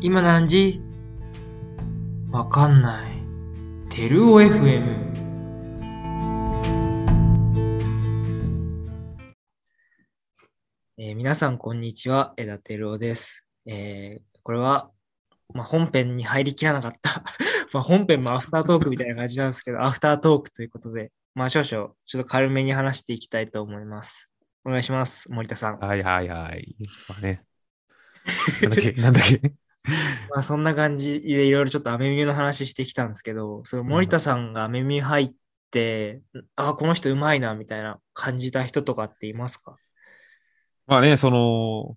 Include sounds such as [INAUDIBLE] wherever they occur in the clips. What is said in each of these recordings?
今何時？わかんない。テルオ FM。えー皆さん、こんにちは。枝テルオです。えーこれは、まあ、本編に入りきらなかった。[LAUGHS] まあ本編もアフタートークみたいな感じなんですけど、アフタートークということで、まあ少々、ちょっと軽めに話していきたいと思います。お願いします、森田さん。はいはいはい。まあね。なんだっけ？なんだっけ？まあそんな感じでいろいろちょっとアメミュの話してきたんですけど、その森田さんがアメミュ入って、あ、この人うまいなみたいな感じた人とかっていますか？まあね、その、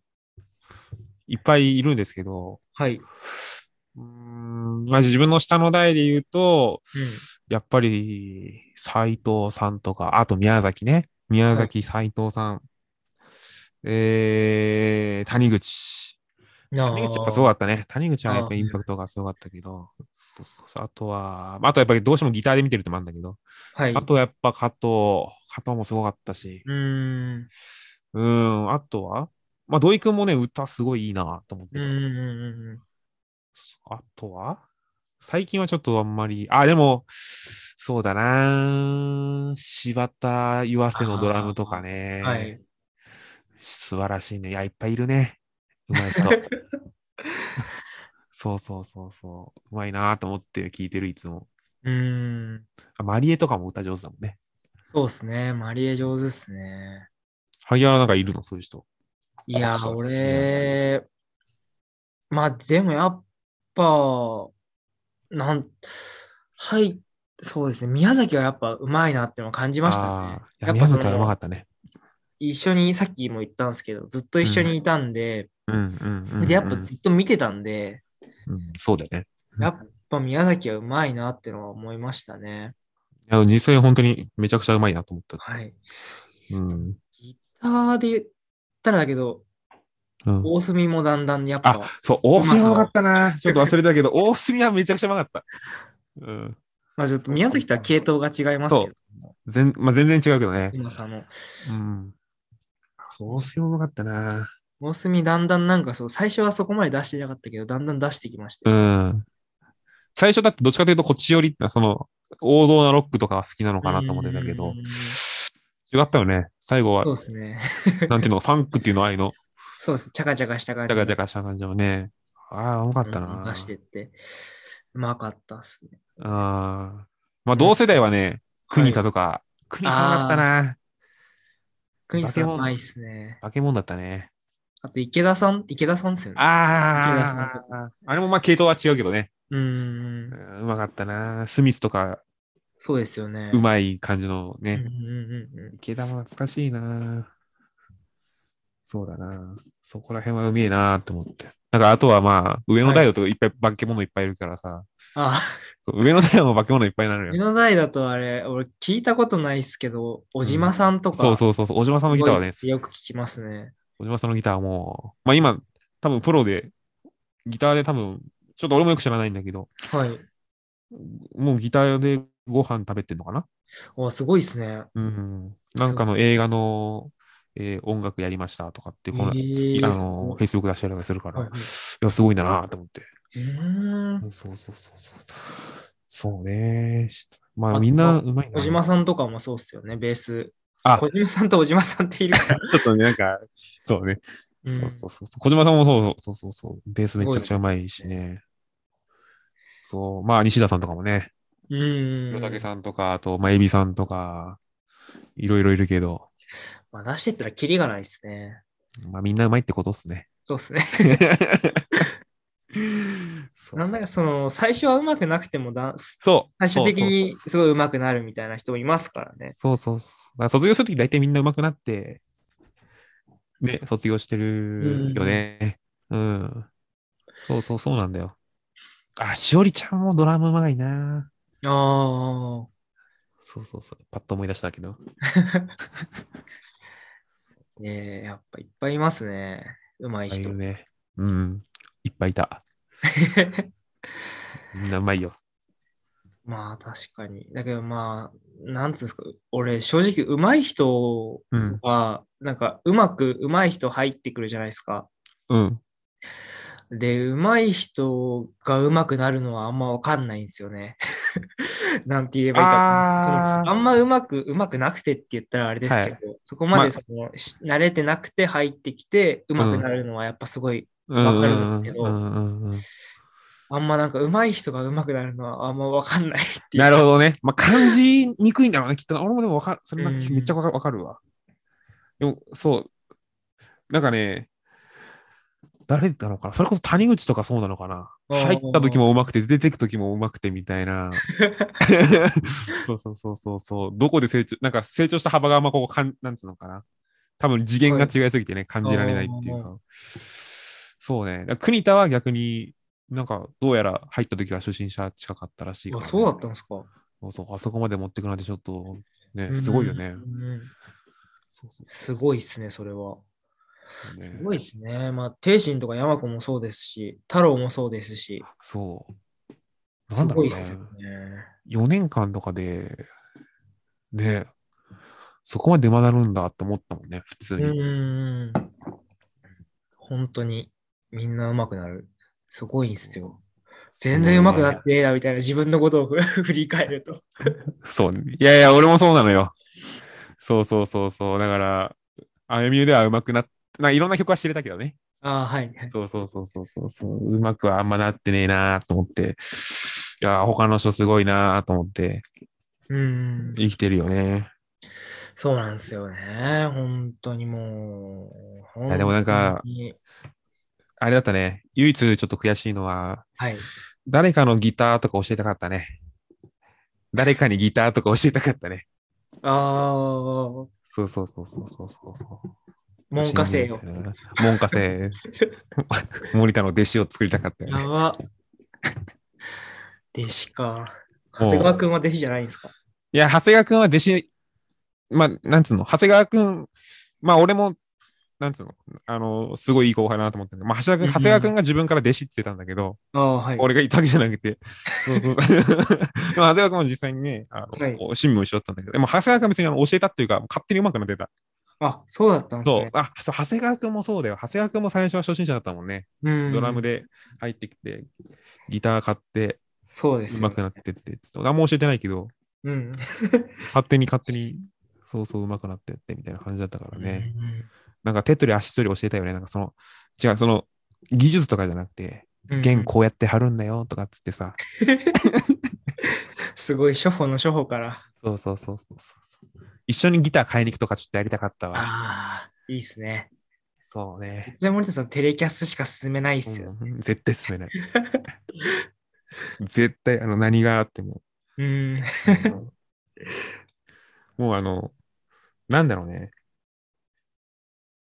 いっぱいいるんですけど、はい。うーん、まあ自分の下の代で言うと、うん。やっぱり斎藤さんとか、あと宮崎ね。宮崎斎藤さん。えー、谷口。谷口やっぱすごかったね。谷口はやっぱインパクトがすごかったけど、そうそうそうあとは、まああとやっぱりどうしてもギターで見てるってもあるんだけど、はい。あとやっぱ加藤、加藤もすごかったし、うーん。うん、あとはまあ土井くんもね、歌すごいいいなと思ってた。うん。あとは最近はちょっとあんまり、あ、でも、そうだな柴田湯浅のドラムとかね。はい。素晴らしいね。いや、いっぱいいるね。うまい人。[LAUGHS] そうそうそうそう。うまいなと思って聞いてる、いつも。うーん。あマリエとかも歌上手だもんね。そうですね。マリエ上手っすね。萩原なんかいるのそういう人。いや、俺、まあでもやっぱ、なん、はい、そうですね。宮崎はやっぱうまいなってのを感じましたねや、やっぱ宮崎はうまかったね。一緒に、さっきも言ったんですけど、ずっと一緒にいたんで、うんうんうん、うん。でやっぱずっと見てたんで、うん、そうだよね。やっぱ宮崎はうまいなってのは思いましたね。いや、実際本当にめちゃくちゃうまいなと思った。はい。うん。ギターで言ったらだけど、うん、大隅もだんだんやっぱ、そう、大隅うまかったな。ちょっと忘れたけど、大隅はめちゃくちゃうまかった。うん。まあちょっと宮崎とは系統が違いますけど、全まあ、全然違うけどね。今さんの。うん。そう、大隅もかったな。大隅だんだんなんかそう、最初はそこまで出してなかったけど、だんだん出してきましたうよ。ん。最初だってどっちかというとこっち寄りって、その、王道なロックとかは好きなのかなと思ってたけどうーん、違ったよね。最後はそう、ですね。なんていうの、ファンクっていうのあいの、そうです。チャカチャカした感じジャで。カジャカした感じもね。ああ、うまかったうんな。出してって。うまかったっすね。ああ。まあ、同世代はね、国田とか、国田うまかったな。クイズ化け物うまいっすね。化け物だったね。あと池田さん、池田さんっすよね。ああ、あれもまあ系統は違うけどね。うーん。うんうまかったな。スミスとか、そうですよね。うまい感じのね。うんうんうんうん池田も懐かしいな。そうだな。そこら辺はうめえなって思って。なんかあとはまあ、上の代だといっぱい化け物いっぱいいるからさ。あ、そう上の代も化け物いっぱいになるよ。目の代だとあれ、俺聞いたことないっすけど、小島さんとか、そうそうそうそう。小島さんのギターはね、よく聞きますね。小島さんのギターはもう、まあ今、多分プロで、ギターで多分、ちょっと俺もよく知らないんだけど、はい。もうギターでご飯食べてんのかな？おすごいっすね。うん。なんかの映画の、えー音楽やりましたとかって、この、へーあの、い Facebook 出したりとかするから、いはいはいや、すごいんだなと思って。うーん。そうそうそうそう。そうね。しまああみんなうまいな。小島さんとかもそうっすよね、ベース。あ小島さんと小島さんっているから。[LAUGHS] ちょっとね、なんか、そうね。うんそうそうそう。小島さんもそうそうそうそう。ベースめちゃくちゃうまいしね。そう。まあ、西田さんとかもね。うーん。黒竹さんとか、あと、まあ、エビさんとか、いろいろいるけど、まあ、出してったらキリがないっすね。まあ、みんなうまいってことっすね。そうっすね。[LAUGHS] なんだかその、最初はうまくなくてもだ、そう。最終的にすごいうまくなるみたいな人もいますからね。そうそうそう。卒業するとき大体みんな上手くなって、ね、卒業してるよね。うん。そうそうそうなんだよ。あ、しおりちゃんもドラムうまいな。ああ。そうそうそう。パッと思い出したけど。[LAUGHS] ねえ、やっぱいっぱいいますね。うまい人い。ね。うん。いっぱいいた。[LAUGHS] みんなうまいよ。まあ確かに。だけどまあ、なんつうんですか、俺正直うまい人うん。は、なんかうまくうまい人入ってくるじゃないですか。うん。で、上手い人が上手くなるのはあんまわかんないんですよね。[LAUGHS] なんて言えばいいか。あーそのあんま上手く、上手くなくてって言ったらあれですけど、そこままでその、し慣れてなくて入ってきて上手くなるのはやっぱすごい、うんわかるんですけどあんまなんか上手い人が上手くなるのはあんまわかんないっていう。なるほどね。まあ、感じにくいんだろうね、きっと。俺もでもわかる。それなうんめっちゃわかるわかるわ。でも、そう。なんかね、誰だろうかな。それこそ谷口とかそうなのかな。入った時もうまくて、出てく時もうまくてみたいな。[LAUGHS] そうそうそうそうそう。どこで成長、なんか成長した幅があんまここかん、なんつうのかな。多分次元が違いすぎてね、感じられないっていうか。そうね。国田は逆に、なんかどうやら入った時は初心者近かったらしいから、あそうだったんですか。そうそう、あそこまで持ってくなんてちょっと、ね、すごいよね。すごいっすね、それは。ねすごいですね。まあ、帝神とか山子もそうですし、太郎もそうですし、そう。なすんだろうねごいっ。すよね。4年間とかで、ね、そこまで学ぶんだって思ったもんね、普通うに。ーん。本当にみんな上手くなる。すごいんすよ。全然上手くなってねえなみたいな自分のことを [LAUGHS] 振り返ると。そう。いやいや、俺もそうなのよ。そうそうそうそう。だから、あゆみゆでは上手くなって、ないろんな曲は知れたけどね。ああ、はい。はいそうそうそうそうそうそう。うまくはあんまなってねえなと思って。いや、他の人すごいなと思ってうん。生きてるよね。そうなんですよね。本当にもう。いやでもなんかあれだったね。唯一ちょっと悔しいのは、はい。誰かのギターとか教えたかったね。誰かにギターとか教えたかったね。ああ、そうそうそうそうそうそうそう。門下生よ。門下生。[LAUGHS] 森田の弟子を作りたかったよね。やば。弟子か。長谷川くんは弟子じゃないんですか？いや、長谷川くんは弟子、まあ、なんつうの、長谷川くん、まあ、俺も、なんつうの、あの、すごいいい後輩だなと思ってるまあ、長谷川くん、うん長谷川くんが自分から弟子って言ってたんだけど、ああ、はい。俺が言ったわけじゃなくて、そうそう [LAUGHS] 長谷川くんも実際にね、あの、はい趣味も一緒だったんだけど、でも長谷川くんは別にあの教えたっていうか、勝手に上手くなってた。あ、そうだったんですね。、そうあ、そう、長谷川くんもそうだよ。長谷川くんも最初は初心者だったもんね。うん。ドラムで入ってきて、ギター買って、そうですよ。上手くなってって。あんま教えてないけど、うん。[LAUGHS] 勝手に勝手に、そうそう上手くなってってみたいな感じだったからね。うんなんか手取り足取り教えたよね。なんかその、違う、その、技術とかじゃなくて、うん弦こうやって貼るんだよとかっつってさ。[LAUGHS] すごい、初歩の初歩から。そうそうそうそうそう。一緒にギター買いに行くとかちょっとやりたかったわ。ああ、いいっすね。そうね。で、森田さん、テレキャスしか進めないっすよ。うん絶対進めない。絶対、あの、何があっても。うん。[LAUGHS] もうあの、なんだろうね。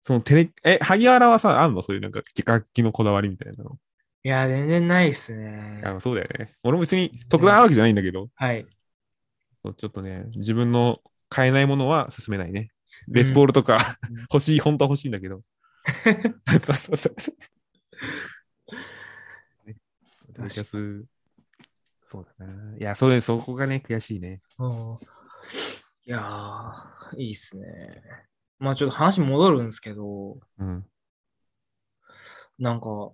そのテレ、え、萩原はさ、あんの？そういうなんか楽器のこだわりみたいなの。いや、全然ないっすねい。やそうだよね。俺も別に特段あるわけじゃないんだけど、はい。そうちょっとね、自分の買えないものは進めないね。ベースボールとか、うん [LAUGHS] 欲しい、本当は欲しいんだけど。そうそうそうねテレキャス、そうだな。いや、それ、そこがね、悔しいね。うんいやー、いいっすね。まあちょっと話戻るんですけど、うん。なんか、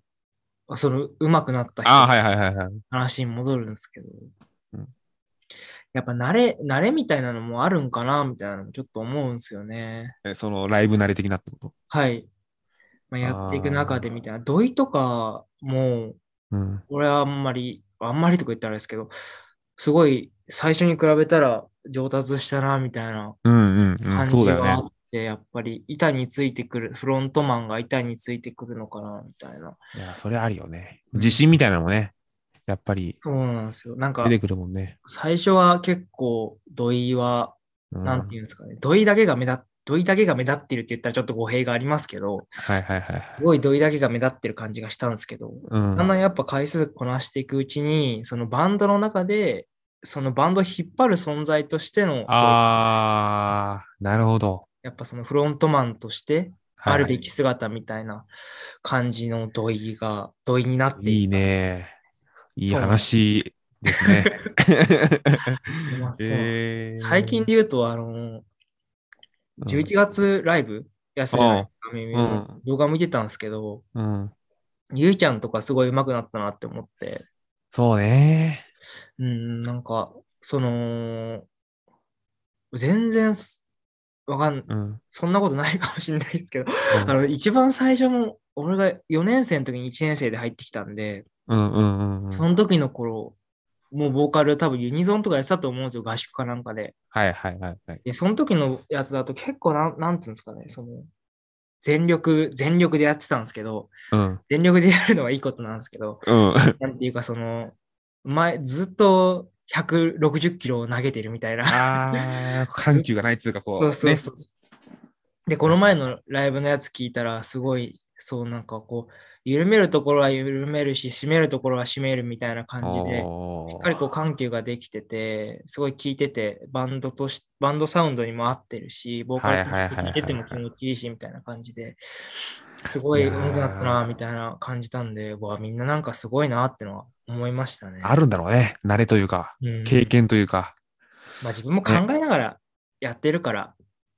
あその上手くなった人。の話に戻るんですけど、うんやっぱ慣れ、慣れみたいなのもあるんかなみたいなのもちょっと思うんですよね。えそのライブ慣れ的なってこと？はい。まあ、やっていく中でみたいな、土井とかも、うん。俺はあんまり、あんまりとか言ったらあれですけど、すごい最初に比べたら上達したなみたいな。感じがあっ。て、やっぱり板についてくる、フロントマンが板についてくるのかなみたいな。いや、それあるよね。自信みたいなのもね、やっぱりそうなんですよ。なんか出、てくるもんね。最初は結構土井は、うんなんていうんですかね、土井だけが目立っ土井だけが目立ってるって言ったらちょっと語弊がありますけど、はいはいはい。すごい土井だけが目立ってる感じがしたんですけど、うん。だんだんやっぱ回数こなしていくうちに、そのバンドの中で、そのバンドを引っ張る存在としての、あー、なるほど。やっぱそのフロントマンとしてはい。あるべき姿みたいな感じの土井が、土井になっていいたね。いい話ですね。[LAUGHS] 最近で言うと、あの、11月ライブやってたじゃない？ですか、耳の。動画見てたんですけど、うん。ゆいちゃんとかすごい上手くなったなって思って、そうね。うん、なんか、その、全然す、わかん、うん。そんなことないかもしれないですけど、うんあの、一番最初の、俺が4年生の時に1年生で入ってきたんで、うんうんうんうん。その時の頃、もうボーカル多分ユニゾンとかやってたと思うんですよ、合宿かなんかで。はいはいはいはい。で、その時のやつだと結構なん、なんつうんですかね、その、全力、全力でやってたんですけど、うん。全力でやるのはいいことなんですけど、うん。[LAUGHS] なんていうかその、前、ずっと160キロを投げてるみたいな。ああ、緩急がないっつうか、こう。[LAUGHS] そうそうねそう。で、この前のライブのやつ聞いたら、すごい、そうなんかこう、緩めるところは緩めるし、締めるところは締めるみたいな感じで、しおっかりこう緩急ができてて、すごい聴いてて、バンドとし、バンドサウンドにも合ってるし、ボーカルとして聴いてても気持ちいいし、みたいな感じで、すごいいやー上手くなったな、みたいな感じたんで、うわ、みんななんかすごいなってのは思いましたね。あるんだろうね。慣れというか、うん経験というか。まあ自分も考えながらやってるから、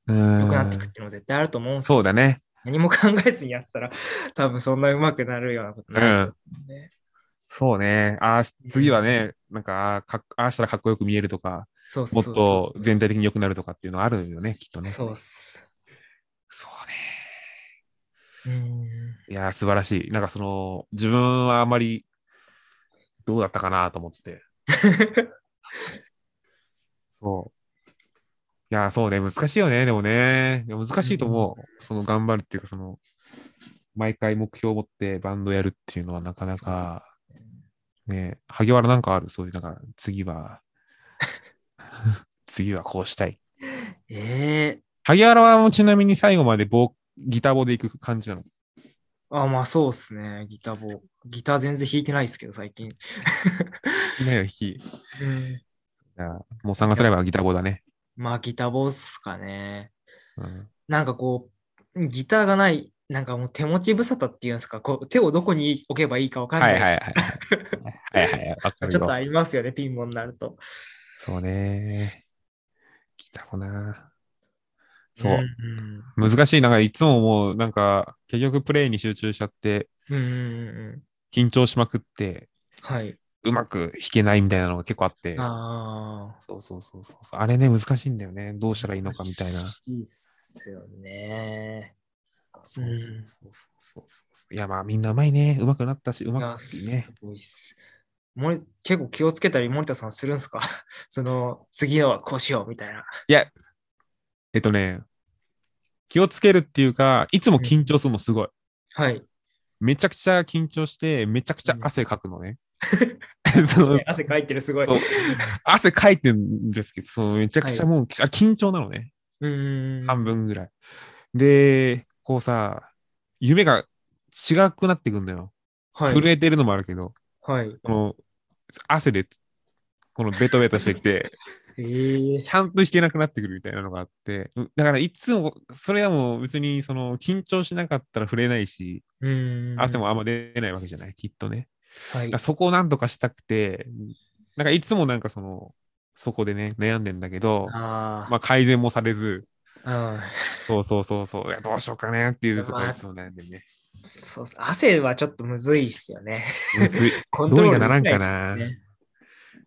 う良くなっていくっん。ていうのも絶対あると思うんですけどそうだね。何も考えずにやってたら、[LAUGHS] 多分そんな上手くなるようなことないと思うんで。そうね。ああ、次はね、なんか、かっああしたらかっこよく見えるとか、もっそうそうそうと全体的に良くなるとかっていうのはあるよね、きっとね。そうっす。そうね。うん。いやー、素晴らしい。なんかその、自分はあまり、どうだったかなと思って。[LAUGHS] そう。いやー、そうね。難しいよね。でもね。難しいと思う。その、頑張るっていうか、その、毎回目標を持ってバンドやるっていうのはなかなか、ね、萩原なんかある？そういう、なんか、次は、[LAUGHS] 次はこうしたい。ええ萩原はもうちなみに最後までボーギターボで行く感じなの？あ、まあそうっすね。ギターボ。ギター全然弾いてないですけど、最近。いないよ、弾き。[LAUGHS] うん。いやもう3月ライブはギターボだね。まあギターボっすかね。うん、なんかこう、ギターがない、なんかもう手持ち無沙汰っていうんですか、こう手をどこに置けばいいかわかんな。はいいはいはい。はいはいはい。わかるよ。ちょっとありますよね、ピンボになると。そうね。ギターボな。そう。ん難しい。なんかいつももう、なんか、結局プレイに集中しちゃって、うん。うんうんうん。緊張しまくって、はい。うまく弾けないみたいなのが結構あって。ああ。そうそうそうそう。あれね、難しいんだよね。どうしたらいいのかみたいな。いいっすよね。そうそうそうそう。いや、まあみんなうまいね。うまくなったし、うまくねす。ごいっす。森結構気をつけたり森田さんするんですか？[LAUGHS] その次のはこうしようみたいな。いや、えっとね、気をつけるっていうか、いつも緊張するのすごい。はい。めちゃくちゃ緊張して、めちゃくちゃ汗かくのね。その汗かいてるすごい。汗かいてるんですけど、そのめちゃくちゃもう、あ緊張なのね。うーん。半分ぐらい。で、こうさ、夢が違くなってくんだよ。はい。震えてるのもあるけど、はい。この汗で、このベトベトしてきて、[LAUGHS] ええちゃんと弾けなくなってくるみたいなのがあって、うんだからいつも、それはもう別にその緊張しなかったら触れないし。汗もあんま出ないわけじゃない、きっとね。はい。そこをなんとかしたくて、なんかいつもなんかその、そこでね、悩んでんだけど、あまあ改善もされず、あ。そうそうそうそう、どうしようかねっていうところまあいつも悩んでるね。うん。そう汗はちょっとむずいっすよね。むずい [LAUGHS] どうにかならんかな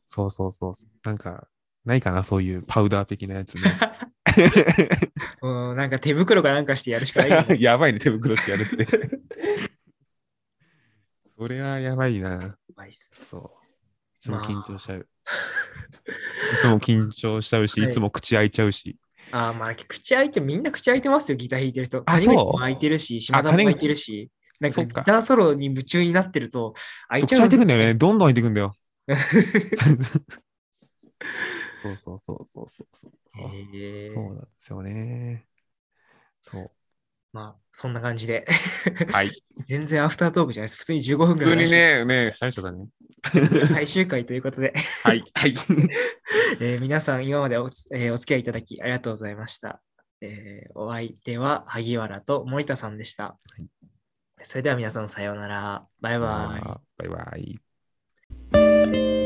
そうそうそう。なんか、ないかな、そういうパウダー的なやつね。[LAUGHS] うん、なんか手袋かなんかしてやるしかないよね。[LAUGHS] やばいね、手袋してやるって。それはやばいな。いっすそう。いつも緊張しちゃう。いつも緊張しちゃうし、はいいつも口開いちゃうし。ああ、まあ、口開いて、みんな口開いてますよ、ギター弾いてる人。あそうも開いてるし、島田も開いてるし。なんかギターソロに夢中になってると、開いち口ゃうん開いてくんだよね。どんどん開いてくんだよ。[LAUGHS] そうそうそうそうそうそうなんですよね。そう。まあ、そんな感じで。はい。[LAUGHS] 全然アフタートークじゃないです。普通に15分普通ぐらい。にね、ね、最初だね。最終回ということで、はい。はい。[LAUGHS] えー皆さん今までおつ、えーお付き合いいただきありがとうございました。えーお相手は萩原と森田さんでした。それでは皆さんさようなら。バイバイ。バイバイ。